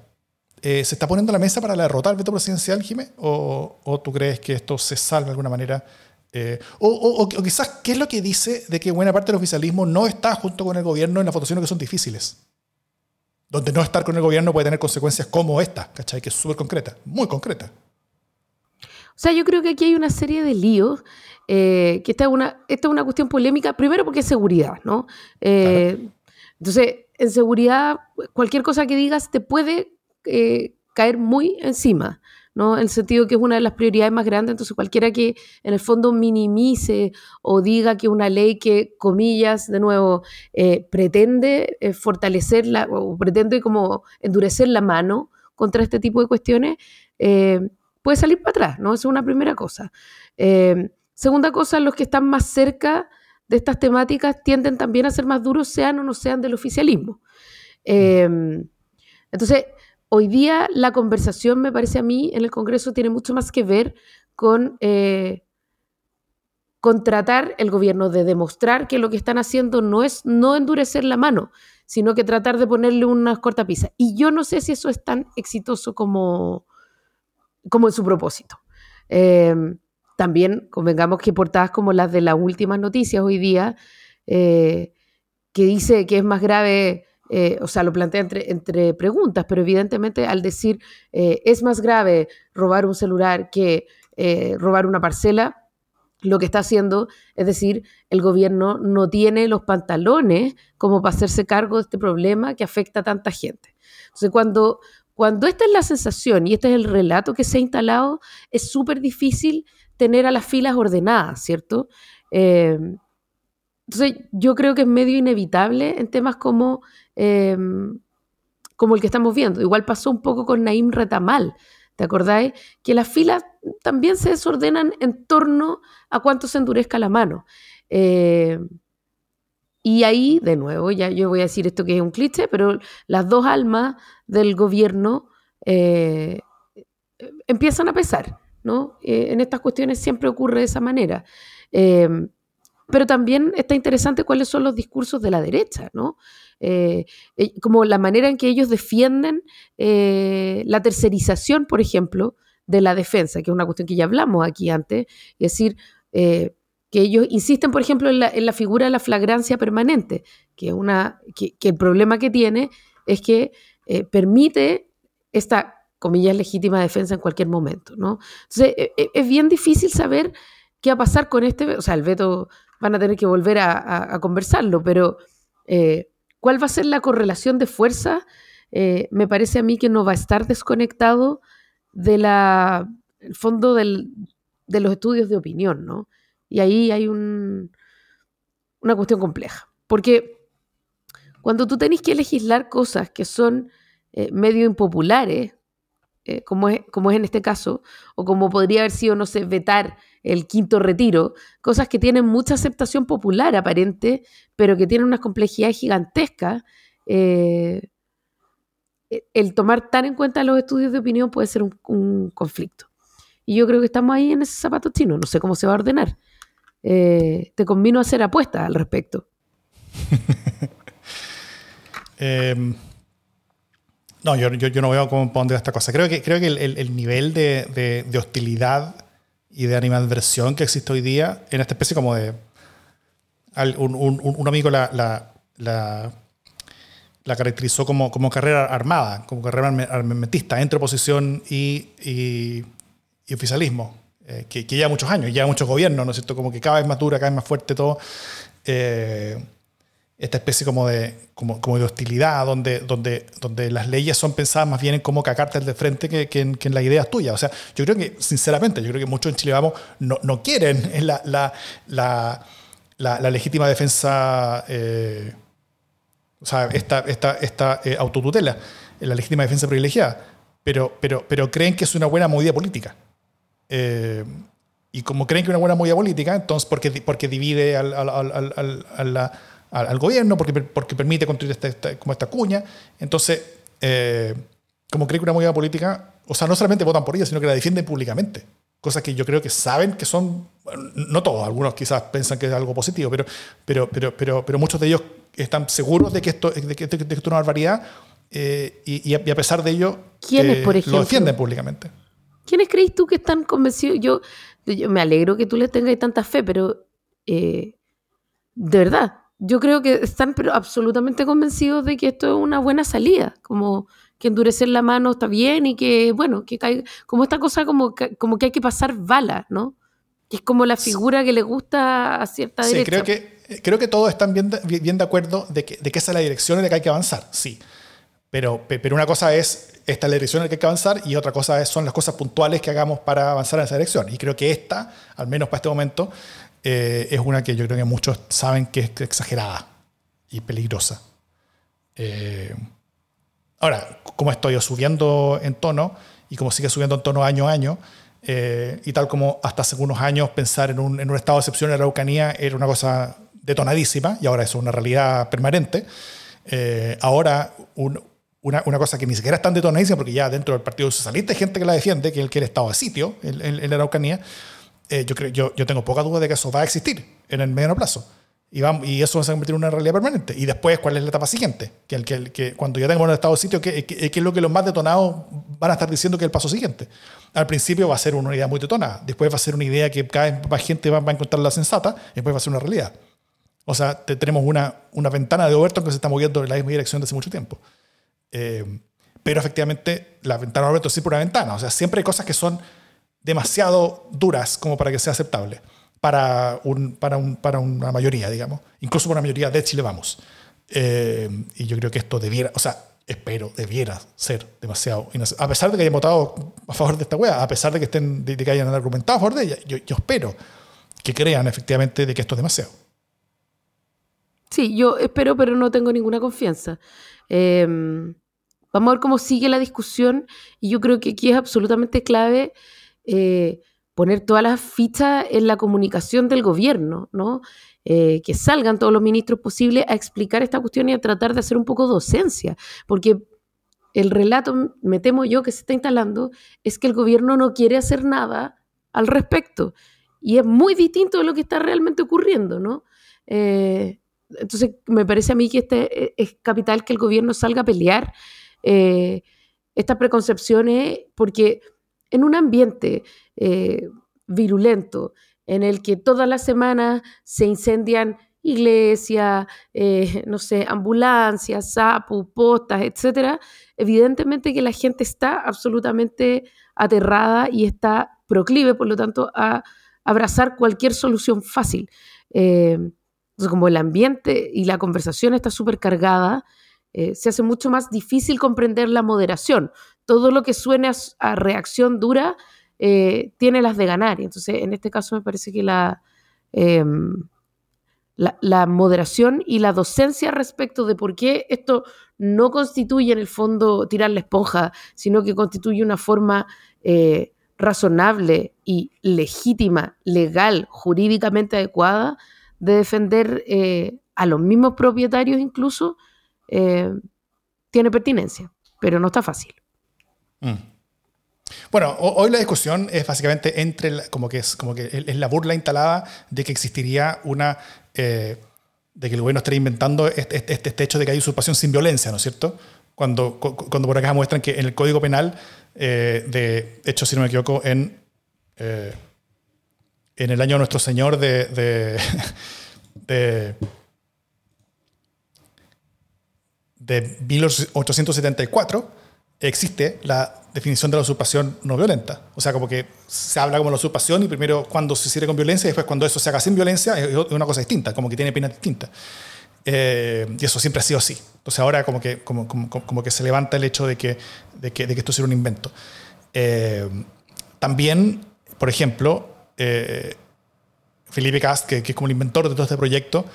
Eh, ¿Se está poniendo la mesa para la derrota del veto presidencial, Jimé? ¿O, o tú crees que esto se salva de alguna manera? Eh, o, o- o- o quizás, ¿qué es lo que dice de que buena parte del oficialismo no está junto con el gobierno en las votaciones que son difíciles? Donde no estar con el gobierno puede tener consecuencias como esta, ¿cachai? Que es súper concreta, muy concreta. O sea, yo creo que aquí hay una serie de líos, eh, que esta es, una, esta es una cuestión polémica, primero porque es seguridad, ¿no? Eh, Entonces, en seguridad, cualquier cosa que digas te puede eh, caer muy encima, ¿no? En el sentido que es una de las prioridades más grandes, entonces cualquiera que en el fondo minimice o diga que una ley que, comillas, de nuevo, eh, pretende eh, fortalecerla o pretende como endurecer la mano contra este tipo de cuestiones, puede salir para atrás, ¿no? Esa es una primera cosa. Segunda cosa, los que están más cerca de estas temáticas tienden también a ser más duros, sean o no sean del oficialismo. Eh, entonces, hoy día la conversación, me parece a mí, en el Congreso tiene mucho más que ver con, eh, con tratar el gobierno de demostrar que lo que están haciendo no es no endurecer la mano, sino que tratar de ponerle unas cortapisas. Y yo no sé si eso es tan exitoso como, como en su propósito. Eh, también convengamos que portadas como las de las últimas noticias hoy día, eh, que dice que es más grave, eh, o sea, lo plantea entre, preguntas, pero evidentemente al decir eh, es más grave robar un celular que eh, robar una parcela, lo que está haciendo es decir, el gobierno no tiene los pantalones como para hacerse cargo de este problema que afecta a tanta gente. Entonces, cuando, cuando esta es la sensación y este es el relato que se ha instalado, es súper difícil tener a las filas ordenadas, ¿cierto? Entonces, yo creo que es medio inevitable en temas como, eh, como el que estamos viendo. Igual pasó un poco con Naim Retamal, ¿te acordáis? Que las filas también se desordenan en torno a cuánto se endurezca la mano. Eh, Y ahí, de nuevo, ya yo voy a decir esto que es un cliché, pero las dos almas del gobierno eh, empiezan a pesar, ¿no? Eh, en estas cuestiones siempre ocurre de esa manera. Em, pero también está interesante cuáles son los discursos de la derecha, ¿no? Eh, como la manera en que ellos defienden la tercerización, por ejemplo, de la defensa, que es una cuestión que ya hablamos aquí antes, es decir, que ellos insisten, por ejemplo, en la, figura de la flagrancia permanente, que, una, que, el problema que tiene es que eh, permite esta, comillas, legítima defensa en cualquier momento, ¿no? Entonces, e, e, es bien difícil saber qué va a pasar con este, o sea, el veto van a tener que volver a, conversarlo, pero eh, ¿cuál va a ser la correlación de fuerza? Eh, me parece a mí que no va a estar desconectado de la, el fondo del, de los estudios de opinión, ¿no? Y ahí hay una cuestión compleja. Porque cuando tú tenés que legislar cosas que son eh, medio impopulares, eh, como es en este caso, o como podría haber sido, no sé, vetar el quinto retiro, cosas que tienen mucha aceptación popular aparente, pero que tienen una complejidad gigantesca, eh, el tomar tan en cuenta los estudios de opinión puede ser un, conflicto. Y yo creo que estamos ahí en ese zapato chino, no sé cómo se va a ordenar. Eh, te convino hacer apuestas al respecto. [LAUGHS] Em, no, yo, no veo cómo pondría esta cosa. Creo que, creo que el, nivel de, hostilidad y de animadversión que existe hoy día en esta especie como de... un, amigo la, la, caracterizó como, como carrera armada, como carrera armamentista entre oposición y, y oficialismo. Eh, que, lleva muchos años, lleva muchos gobiernos, ¿no es cierto? Como que cada vez más dura, cada vez más fuerte todo. Eh, esta especie como de, como, como, de hostilidad, donde, donde, donde las leyes son pensadas más bien en cómo cacarte de frente que, que, en, que, en, las ideas tuyas. O sea, yo creo que, sinceramente, yo creo que muchos en Chile Vamos no, no quieren [LAUGHS] la, la, la, la, legítima defensa, eh, o sea, esta, esta, esta autotutela, la legítima defensa privilegiada, pero, pero, pero creen que es una buena movida política. Eh, y como creen que es una buena movida política, entonces, porque, porque divide al, al, gobierno, porque, porque permite construir esta, como esta cuña, entonces, eh, como creen que una movida política, o sea, no solamente votan por ella, sino que la defienden públicamente. Cosas que yo creo que saben que son, no todos, algunos quizás piensan que es algo positivo, pero, pero, pero, pero, pero muchos de ellos están seguros de que esto, de que, esto es una barbaridad eh, y, y, a, pesar de ello, lo defienden públicamente. ¿Quiénes crees tú que están convencidos? Yo, yo me alegro que tú les tengas tanta fe, pero eh, de verdad, yo creo que están pero absolutamente convencidos de que esto es una buena salida, como que endurecer la mano está bien y que, bueno, que caiga, como esta cosa como que, como que hay que pasar balas, ¿no? Que es como la figura que le gusta a cierta sí, Creo que, creo que todos están bien, bien de acuerdo de que, de que esa es la dirección en la que hay que avanzar, sí. Pero, pero una cosa es esta es la dirección en la que hay que avanzar y otra cosa son las cosas puntuales que hagamos para avanzar en esa dirección. Y creo que esta, al menos para este momento, eh, es una que yo creo que muchos saben que es exagerada y peligrosa. Eh, ahora, como estoy subiendo en tono y como sigue subiendo en tono año a año, eh, y tal como hasta hace unos años pensar en un, en un estado de excepción en la Araucanía era una cosa detonadísima y ahora es una realidad permanente. ahora, un, una, una, cosa que ni siquiera es tan detonadísima, porque ya dentro del Partido Socialista hay gente que la defiende, que él quiere estado de sitio en, la Araucanía. Eh, yo, creo, yo, yo tengo poca duda de que eso va a existir en el mediano plazo. Y, vamos, y eso va a convertir en una realidad permanente. Y después, ¿cuál es la etapa siguiente? Que, el, que, que cuando ya tengamos un estado de sitio, ¿qué, qué, es lo que los más detonados van a estar diciendo que es el paso siguiente? Al principio va a ser una idea muy detonada. Después va a ser una idea que cada vez más gente va, va a encontrar la sensata. Y después va a ser una realidad. O sea, tenemos una, una ventana de Overton que se está moviendo en la misma dirección desde hace mucho tiempo. Eh, pero efectivamente la ventana Roberto es siempre una ventana. O sea, siempre hay cosas que son demasiado duras como para que sea aceptable para, un, para, un, para una mayoría, digamos. Incluso para una mayoría de Chile Vamos. Eh, y yo creo que esto debiera, o sea, espero, debiera ser demasiado. A pesar de que hayan votado a favor de esta wea, a pesar de que, estén, de que hayan argumentado a favor de ella, yo, yo espero que crean efectivamente de que esto es demasiado. Sí, yo espero, pero no tengo ninguna confianza. Eh, Vamos a ver cómo sigue la discusión y yo creo que aquí es absolutamente clave eh, poner todas las fichas en la comunicación del gobierno, ¿no? eh, que salgan todos los ministros posibles a explicar esta cuestión y a tratar de hacer un poco docencia, porque el relato, me temo yo, que se está instalando es que el gobierno no quiere hacer nada al respecto. Y es muy distinto de lo que está realmente ocurriendo, ¿no? Eh, entonces, me parece a mí que este es capital que el gobierno salga a pelear estas preconcepciones, porque en un ambiente virulento, en el que todas las semanas se incendian iglesias, no sé, ambulancias, sapos, postas, etcétera, evidentemente que la gente está absolutamente aterrada y está proclive, por lo tanto, a abrazar cualquier solución fácil. Eh, entonces, como el ambiente y la conversación está súper cargada, eh, se hace mucho más difícil comprender la moderación. Todo lo que suene a, reacción dura eh, tiene las de ganar. Y entonces, en este caso, me parece que la, em, la, moderación y la docencia respecto de por qué esto no constituye en el fondo tirar la esponja, sino que constituye una forma eh, razonable y legítima, legal, jurídicamente adecuada de defender a los mismos propietarios incluso, eh, tiene pertinencia, pero no está fácil. Mm. Bueno, hoy la discusión es básicamente entre, como que es como que es la burla instalada de que existiría una eh, de que el gobierno estaría inventando este, este, este, hecho de que hay usurpación sin violencia, ¿no es cierto? Cuando, cuando por acá muestran que en el Código Penal, eh, de hecho, si no me equivoco, en, en el año de Nuestro Señor de, de, [LAUGHS] de 1874, existe la definición de la usurpación no violenta. O sea, como que se habla como la usurpación y primero cuando se sirve con violencia y después cuando eso se haga sin violencia es una cosa distinta, como que tiene pena distinta. Eh, y eso siempre ha sido así. Entonces ahora como que, como, como, como que se levanta el hecho de que, de que, de que esto sea un invento. Eh, también, por ejemplo, eh, Felipe Cast, que, que, es como el inventor de todo este proyecto,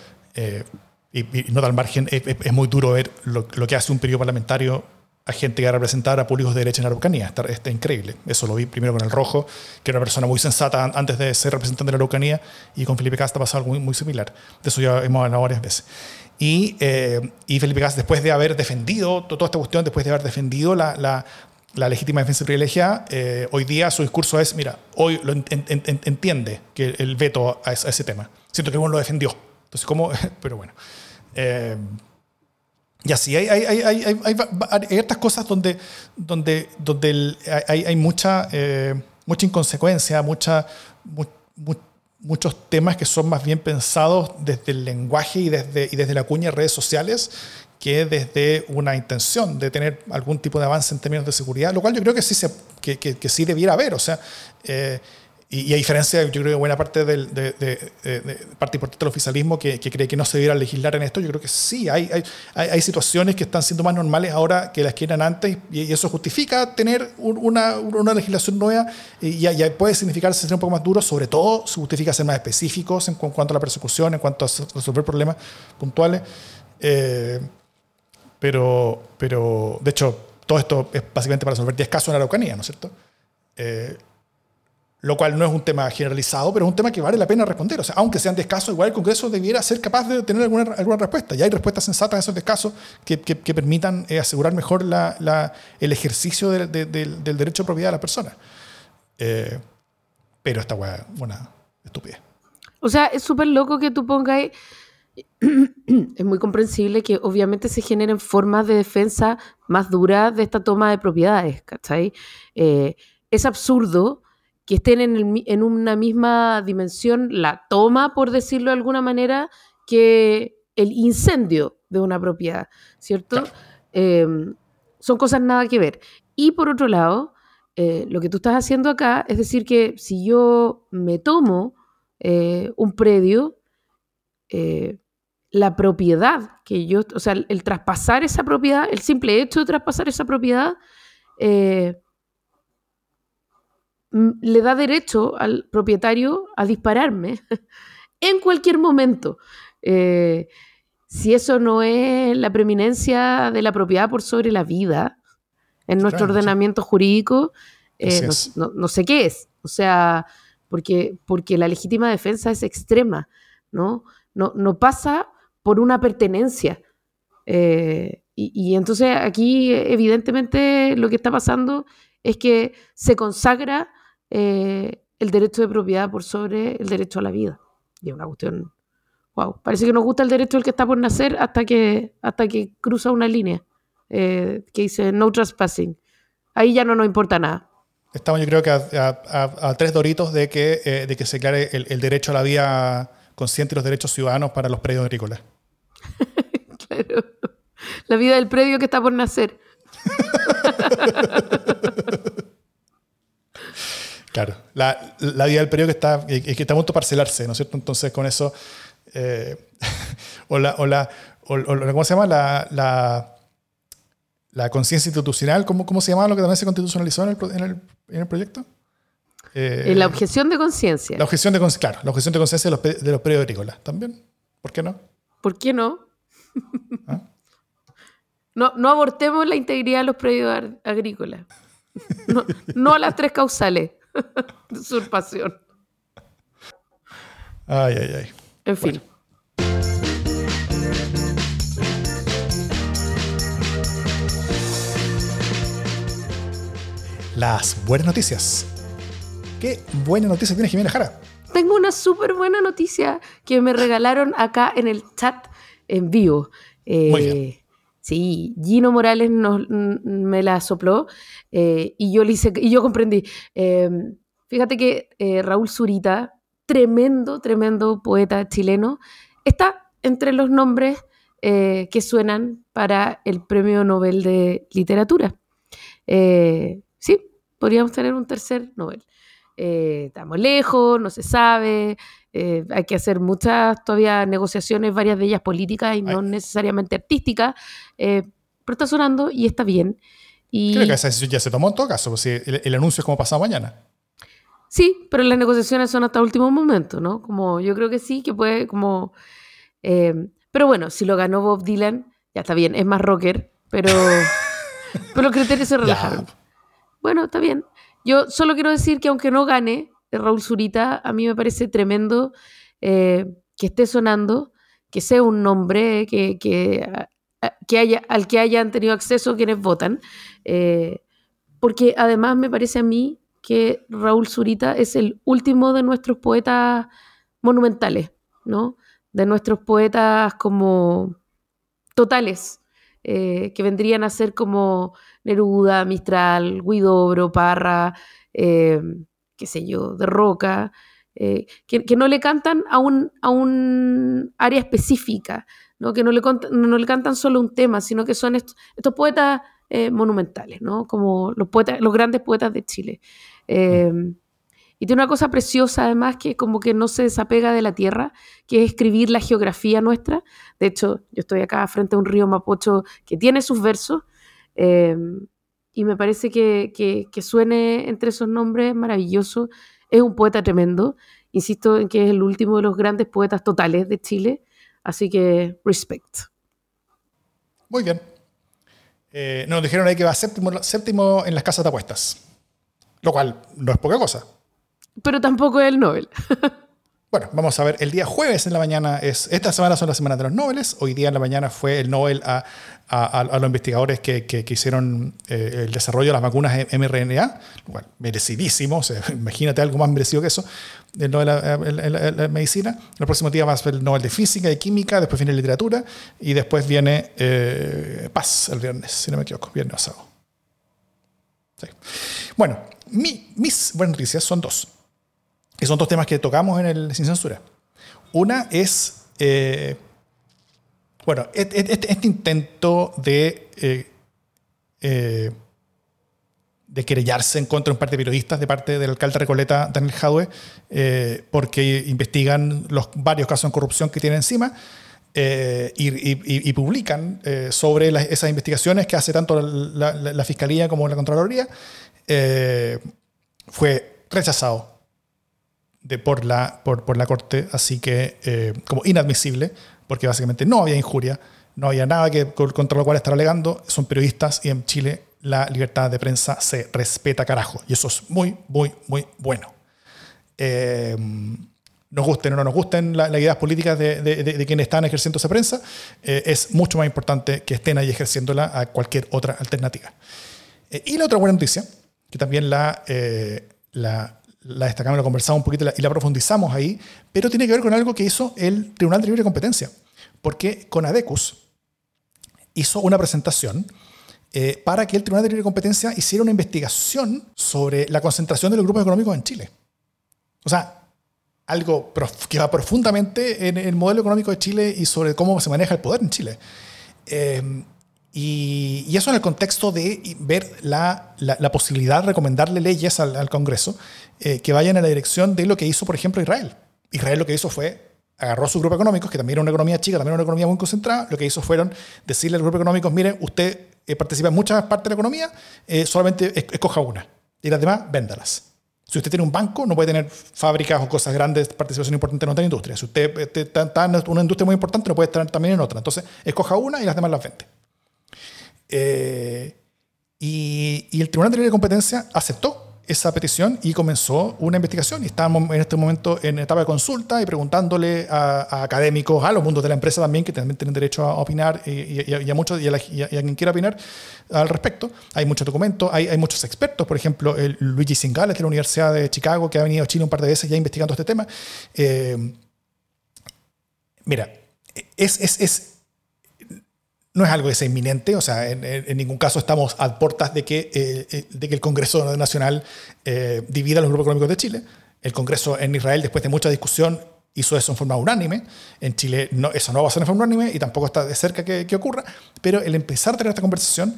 y, y, no al margen, es, es, muy duro ver lo, lo que hace un periodo parlamentario a gente que va a representar a públicos de derecha en Araucanía. Está, está, increíble. Eso lo vi primero con el Rojo, que era una persona muy sensata antes de ser representante de la Araucanía, y con Felipe Casta pasó algo muy, muy similar. De eso ya hemos hablado varias veces. Y, eh, y Felipe Casta, después de haber defendido toda esta cuestión, después de haber defendido la, la, la legítima defensa privilegiada, eh, hoy día su discurso es, mira, hoy lo en, en, entiende que el veto a, ese tema. Siento que uno lo defendió. Entonces, ¿cómo? [LAUGHS] Pero bueno. Eh, y así, hay, hay, hay, hay, estas cosas donde, donde, donde hay, mucha, eh, mucha inconsecuencia, mucha, muchos temas que son más bien pensados desde el lenguaje y desde, y desde la cuña de redes sociales que desde una intención de tener algún tipo de avance en términos de seguridad, lo cual yo creo que sí, se, que, que, que sí debiera haber. O sea, eh, y, a diferencia, yo creo que buena parte del, de, parte importante del oficialismo que, cree que no se debiera legislar en esto, yo creo que sí, hay, hay, hay, situaciones que están siendo más normales ahora que las que eran antes, y, eso justifica tener una, una legislación nueva, y ya, puede significar ser un poco más duro, sobre todo se justifica ser más específicos en cuanto a la persecución, en cuanto a resolver problemas puntuales. Eh, pero, pero, de hecho, todo esto es básicamente para resolver 10 casos en la Araucanía, ¿no es cierto? Eh, lo cual no es un tema generalizado, pero es un tema que vale la pena responder. O sea, aunque sean descasos, igual el Congreso debiera ser capaz de tener alguna, alguna respuesta. Y hay respuestas sensatas a esos descasos que, que, permitan eh, asegurar mejor la, la, el ejercicio del derecho a propiedad de la persona. Eh, pero esta weá es una estupidez. O sea, es súper loco que tú pongas... [CLEARS THROAT] es muy comprensible que obviamente se generen formas de defensa más duras de esta toma de propiedades, ¿cachai? Eh, es absurdo que estén en, una misma dimensión la toma, por decirlo de alguna manera, que el incendio de una propiedad, ¿cierto? Em, son cosas nada que ver. Y por otro lado, eh, lo que tú estás haciendo acá es decir que si yo me tomo eh, un predio, eh, la propiedad que yo, o sea, el, traspasar esa propiedad, el simple hecho de traspasar esa propiedad, le da derecho al propietario a dispararme [LAUGHS] en cualquier momento. Eh, si eso no es la preeminencia de la propiedad por sobre la vida en nuestro ordenamiento jurídico, eh, no, sé qué es. O sea, porque, porque la legítima defensa es extrema, ¿no? no, no pasa por una pertenencia. Eh, y, entonces aquí evidentemente lo que está pasando es que se consagra eh, el derecho de propiedad por sobre el derecho a la vida. Y es una cuestión, wow, parece que nos gusta el derecho del que está por nacer hasta que, hasta que cruza una línea eh, que dice no trespassing. Ahí ya no nos importa nada. Estamos yo creo que a, tres doritos de que, de que se aclare el, el derecho a la vida consciente y los derechos ciudadanos para los predios agrícolas. [LAUGHS] claro. La vida del predio que está por nacer. [LAUGHS] claro, la, vida del que está, que está a punto de parcelarse, ¿no es cierto? Entonces, con eso. Eh, [LAUGHS] o, la, o, la, ¿Cómo se llama? La, la, conciencia institucional, ¿cómo, ¿cómo se llama lo que también se constitucionalizó en el, en el, proyecto? Eh, la objeción de conciencia. La objeción de claro, la objeción de conciencia de los, de los predios agrícolas también. ¿Por qué no? ¿Por qué no? [LAUGHS] ¿Ah? No, no abortemos la integridad de los predios agrícolas. No, a las tres causales [LAUGHS] de usurpación. Ay, ay, ay. En fin. Las buenas noticias. ¿Qué buena noticia tiene Jimena Jara? Tengo una súper buena noticia que me regalaron acá en el chat en vivo. Muy bien. Eh, sí, Gino Morales me la sopló eh, y, yo le y yo comprendí. Em, fíjate que eh, Raúl Zurita, tremendo, tremendo poeta chileno, está entre los nombres que suenan para el Premio Nobel de Literatura. sí, podríamos tener un tercer Nobel. estamos lejos, no se sabe, eh, hay que hacer muchas todavía negociaciones, varias de ellas políticas y no necesariamente artísticas, eh, pero está sonando y está bien. Y... Creo que esa decisión ya se tomó en todo caso, pues el, anuncio es como pasado mañana. Sí, pero las negociaciones son hasta el último momento, ¿no? Como yo creo que sí, que puede como... Eh, pero bueno, si lo ganó Bob Dylan, ya está bien, es más rocker, pero, [LAUGHS] pero los criterios se relajaron. Bueno, está bien. Yo solo quiero decir que aunque no gane, Raúl Zurita, a mí me parece tremendo eh, que esté sonando, que sea un nombre que, que, haya, al que hayan tenido acceso quienes votan, eh, porque además me parece a mí que Raúl Zurita es el último de nuestros poetas monumentales, ¿no? De nuestros poetas como totales, eh, que vendrían a ser como Neruda, Mistral, Guidobro, Parra, qué sé yo, de roca, eh, que, no le cantan a un, a un área específica, ¿no? que no le, no le cantan solo un tema, sino que son estos, poetas eh, monumentales, ¿no? como los, poetas, los grandes poetas de Chile. Em, y tiene una cosa preciosa además que como que no se desapega de la tierra, que es escribir la geografía nuestra. De hecho, yo estoy acá frente a un río Mapocho que tiene sus versos. Y me parece que, que, suene entre esos nombres maravilloso. Es un poeta tremendo. Insisto en que es el último de los grandes poetas totales de Chile. Así que, respect. Muy bien. Eh, nos dijeron ahí que va séptimo, séptimo en las casas de apuestas. Lo cual no es poca cosa. Pero tampoco es el Nobel. [LAUGHS] Bueno, vamos a ver, el día jueves en la mañana es, esta semana son las semanas de los Nobel, hoy día en la mañana fue el Nobel a, los investigadores que, que, hicieron eh, el desarrollo de las vacunas mRNA, bueno, merecidísimo, [LAUGHS] imagínate algo más merecido que eso, el Nobel en la, medicina. El próximo día va a ser el Nobel de Física y Química, después viene Literatura y después viene eh, Paz el viernes, si no me equivoco, viernes o sábado. Bueno, mis buenas noticias son dos que son dos temas que tocamos en el Sin Censura. Una es, eh, bueno, este, intento de, eh, eh, de querellarse en contra de un par de periodistas de parte del alcalde de Recoleta, Daniel Jadwe, porque investigan los varios casos de corrupción que tiene encima. y, publican sobre esas investigaciones que hace tanto la Fiscalía como la Contraloría, fue rechazado de, por, la, por, por la Corte, así que eh, como inadmisible, porque básicamente no había injuria, no había nada que, contra lo cual estar alegando, son periodistas y en Chile la libertad de prensa se respeta carajo, y eso es muy, muy, muy bueno. Eh, nos gusten o no nos gusten las ideas políticas de, quienes están ejerciendo esa prensa, eh, es mucho más importante que estén ahí ejerciéndola a cualquier otra alternativa. Eh, y la otra buena noticia, que también la, eh, la, la, destacamos, la conversamos un poquito y la profundizamos ahí, pero tiene que ver con algo que hizo el Tribunal de Libre Competencia, porque con ADECUS hizo una presentación para que el Tribunal de Libre Competencia hiciera una investigación sobre la concentración de los grupos económicos en Chile. O sea, algo que va profundamente en el modelo económico de Chile y sobre cómo se maneja el poder en Chile. Eh, y, eso en el contexto de ver la, la, posibilidad de recomendarle leyes al, Congreso eh, que vayan en la dirección de lo que hizo, por ejemplo, Israel. Israel lo que hizo fue agarró su grupo económico, que también era una economía chica, también era una economía muy concentrada, lo que hizo fueron decirle al grupo económico, mire, usted eh, participa en muchas partes de la economía, solamente escoja una. Y las demás, véndalas. Si usted tiene un banco, no puede tener fábricas o cosas grandes, participación importante en otra industria. Si usted está en una industria muy importante, no puede estar también en otra. Entonces, escoja una y las demás las vende. Eh, y, el Tribunal de Libre Competencia aceptó esa petición y comenzó una investigación. Y estamos en este momento en etapa de consulta y preguntándole a, académicos, a los mundos de la empresa también, que también tienen derecho a opinar y, a, muchos, y, a, quien quiera opinar al respecto. Hay muchos documentos, hay, muchos expertos, por ejemplo, el Luigi Singales de la Universidad de Chicago, que ha venido a Chile un par de veces ya investigando este tema. Eh, mira, es, es no es algo que sea inminente, o sea, en, ningún caso estamos a puertas de que, eh, eh, de que el Congreso Nacional eh, divida los grupos económicos de Chile. El Congreso en Israel, después de mucha discusión, hizo eso en forma unánime. En Chile no, eso no va a ser en forma unánime y tampoco está de cerca que, que ocurra, pero el empezar a tener esta conversación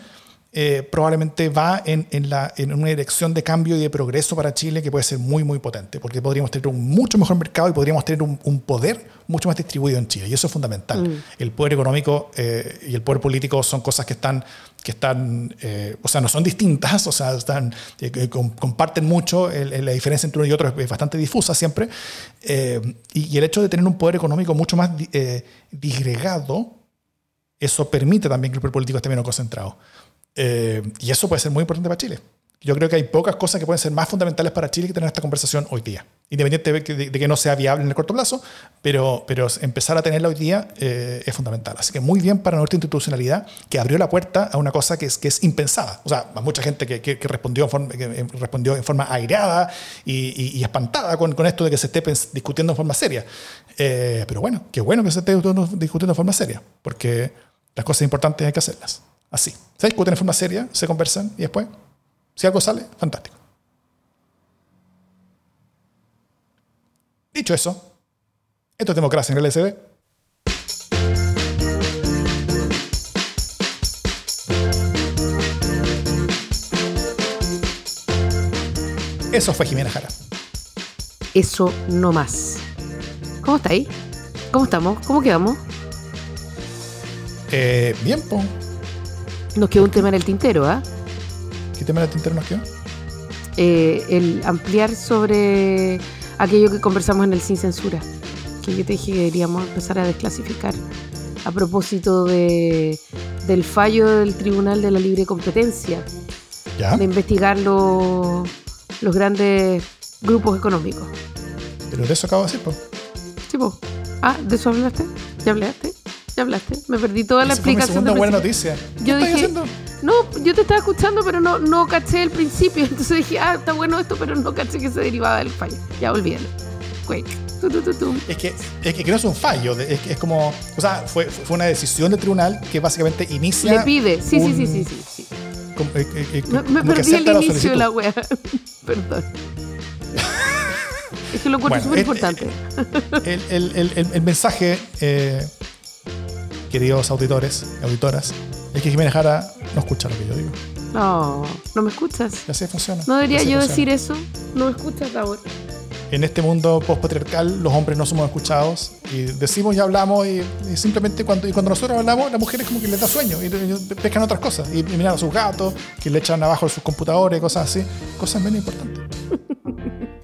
eh, probablemente va en, en, la, en, una dirección de cambio y de progreso para Chile que puede ser muy, muy potente, porque podríamos tener un mucho mejor mercado y podríamos tener un, poder mucho más distribuido en Chile. Y eso es fundamental. Mm. El poder económico eh, y el poder político son cosas que están, que están eh, o sea, no son distintas, [LAUGHS] o sea, están, comparten mucho, la diferencia entre uno y otro es, bastante difusa siempre. Y, y, el hecho de tener un poder económico mucho más disgregado, eso permite también que el poder político esté menos concentrado. Eh, y eso puede ser muy importante para Chile. Yo creo que hay pocas cosas que pueden ser más fundamentales para Chile que tener esta conversación hoy día. Independiente de que, no sea viable en el corto plazo, pero, pero empezar a tenerla hoy día eh, es fundamental. Así que muy bien para nuestra institucionalidad que abrió la puerta a una cosa que es, que es impensada. O sea, mucha gente que, que, respondió, en forma, que respondió en forma aireada y, y, espantada con, con, esto de que se esté discutiendo en forma seria. Eh, pero bueno, qué bueno que se esté discutiendo en forma seria, porque las cosas importantes hay que hacerlas. Así. Se discuten en forma seria, se conversan y después, si algo sale, fantástico. Dicho eso, esto es democracia en el LSD. Eso fue Jimena Jara. Eso no más. ¿Cómo está ahí? ¿Cómo estamos? ¿Cómo quedamos? Eh, bien, pues. Nos quedó un tema en el tintero, ¿ah? ¿Qué tema en el tintero nos quedó? Eh, el ampliar sobre aquello que conversamos en el Sin Censura, que yo te dije que deberíamos empezar a desclasificar a propósito de, del fallo del Tribunal de la Libre Competencia, ¿Ya? de investigar los, los grandes grupos económicos. Pero de eso acabo de decir, pues. Sí, pues. Ah, ¿de eso hablaste? ¿Ya hablaste? Ya hablaste. Me perdí toda la explicación. Fue mi buena noticia. Yo dije, no, yo te estaba escuchando, pero no, no caché el principio. [LAUGHS] Entonces dije, ah, está bueno esto, pero no caché que se derivaba del fallo. Ya olvídalo. Es que, es que no es un fallo, es, es como, o sea, fue, fue una decisión del tribunal que básicamente inicia. Le pide, sí, sí, sí, sí, sí. Eh, eh, eh, me, perdí el inicio de la wea. [LAUGHS] Perdón. [LAUGHS] es que lo encuentro súper importante. El, el, el, el, mensaje queridos auditores y auditoras, es que Jiménez Jara no escucha lo que yo digo. No, no me escuchas. Y así funciona. ¿No debería yo decir eso? No me escuchas ahora. En este mundo postpatriarcal, los hombres no somos escuchados y decimos y hablamos y, simplemente cuando, y cuando nosotros hablamos, las mujeres como que les da sueño y, pescan otras cosas y, miran a sus gatos, que le echan abajo sus computadores, cosas así, cosas menos importantes. [LAUGHS]